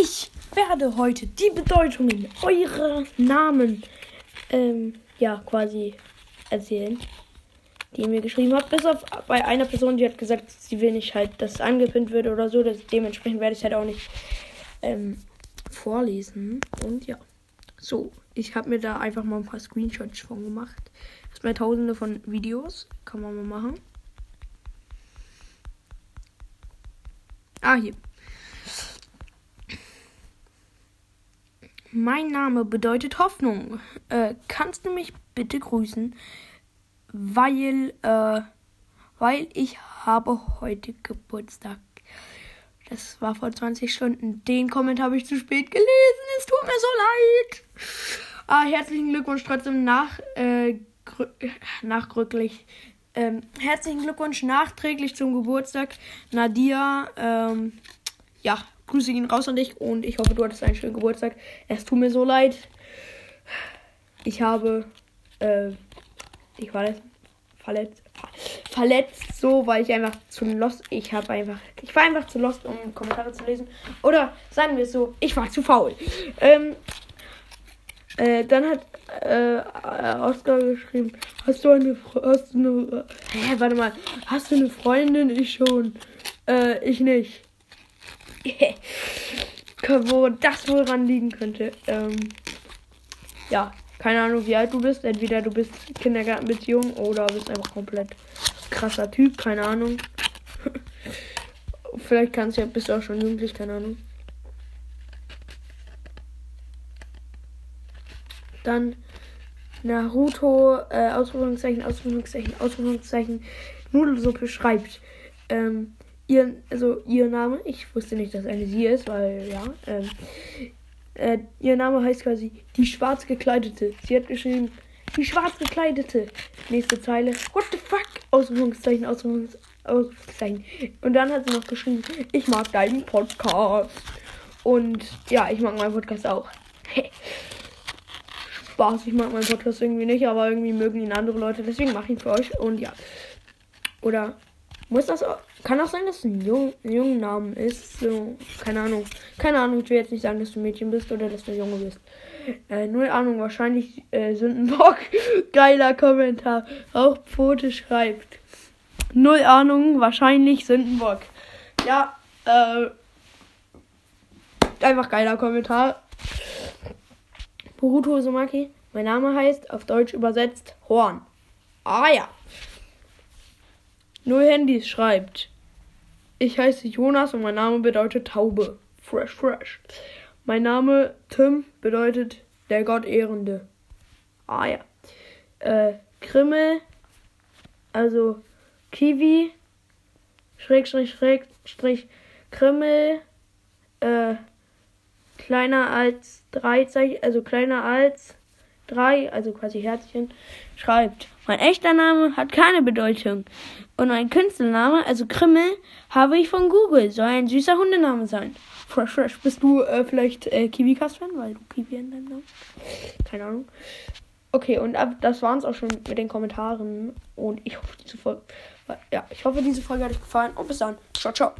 Ich werde heute die Bedeutungen eurer Namen ähm, ja quasi erzählen, die ihr mir geschrieben habt. Bis auf bei einer Person, die hat gesagt, sie will nicht halt, dass es angepinnt wird oder so. Das, dementsprechend werde ich halt auch nicht ähm, vorlesen. Und ja. So, ich habe mir da einfach mal ein paar Screenshots von gemacht. Erstmal tausende von Videos. Kann man mal machen. Ah, hier. Mein Name bedeutet Hoffnung. Äh, kannst du mich bitte grüßen? Weil, äh, weil ich habe heute Geburtstag. Das war vor 20 Stunden. Den Kommentar habe ich zu spät gelesen. Es tut mir so leid. Ah, herzlichen Glückwunsch trotzdem nach, äh, nachrücklich. Ähm, herzlichen Glückwunsch nachträglich zum Geburtstag, Nadia. Ähm, ja, Grüße gehen raus an dich und ich hoffe, du hattest einen schönen Geburtstag. Es tut mir so leid. Ich habe, äh, ich war verletzt, verletzt so, weil ich einfach zu lost, ich habe einfach, ich war einfach zu lost, um Kommentare zu lesen. Oder sagen wir es so, ich war zu faul. Ähm, äh, dann hat äh, Oscar geschrieben, hast du eine, hast eine, hä, warte mal, hast du eine Freundin? Ich schon. Äh, ich nicht. Wo das wohl ranliegen könnte. Ähm, ja, keine Ahnung, wie alt du bist. Entweder du bist Kindergartenbeziehung oder bist einfach komplett krasser Typ, keine Ahnung. Vielleicht kannst du ja, bist du auch schon jugendlich, keine Ahnung. Dann Naruto, äh, Ausrufungszeichen, Ausrufungszeichen, Ausrufungszeichen, Nudelsuppe schreibt. Ähm, ihr, also ihr Name, ich wusste nicht, dass eine sie ist, weil ja, ähm, äh, ihr Name heißt quasi die schwarz gekleidete. Sie hat geschrieben, die schwarz gekleidete. Nächste Zeile, what the fuck? Ausrufungszeichen, Ausrufungszeichen. Und dann hat sie noch geschrieben, ich mag deinen Podcast. Und ja, ich mag meinen Podcast auch. Spaß, ich mag meinen Podcast irgendwie nicht, aber irgendwie mögen ihn andere Leute, deswegen mache ich ihn für euch. Und ja. Oder muss das auch, kann auch sein, dass es ein Jung, jungen Namen ist. So, keine Ahnung. Keine Ahnung, ich will jetzt nicht sagen, dass du Mädchen bist oder dass du Junge bist. Äh, null Ahnung, wahrscheinlich äh, Sündenbock. Geiler Kommentar. Auch Pfote schreibt. Null Ahnung, wahrscheinlich Sündenbock. Ja, äh. Einfach geiler Kommentar. Boruto Somaki. Mein Name heißt auf Deutsch übersetzt Horn. Ah ja. Null Handys schreibt. Ich heiße Jonas und mein Name bedeutet Taube. Fresh, fresh. Mein Name Tim bedeutet der Gott Ehrende. Ah ja. Äh, Krimmel, also Kiwi, Schrägstrich, Schrägstrich, Krimmel, äh, kleiner als drei Zeichen, also kleiner als 3, also quasi Herzchen, schreibt, mein echter Name hat keine Bedeutung. Und mein Künstlername, also Krimmel, habe ich von Google. Soll ein süßer Hundename sein. Fresh, fresh. Bist du äh, vielleicht äh, Kiwi-Cast-Fan, weil du Kiwi in deinem Namen? Keine Ahnung. Okay, und ab, das waren es auch schon mit den Kommentaren. Und ich hoffe, diese Folge, ja, ich hoffe, diese Folge hat euch gefallen. Und bis dann. Ciao, ciao.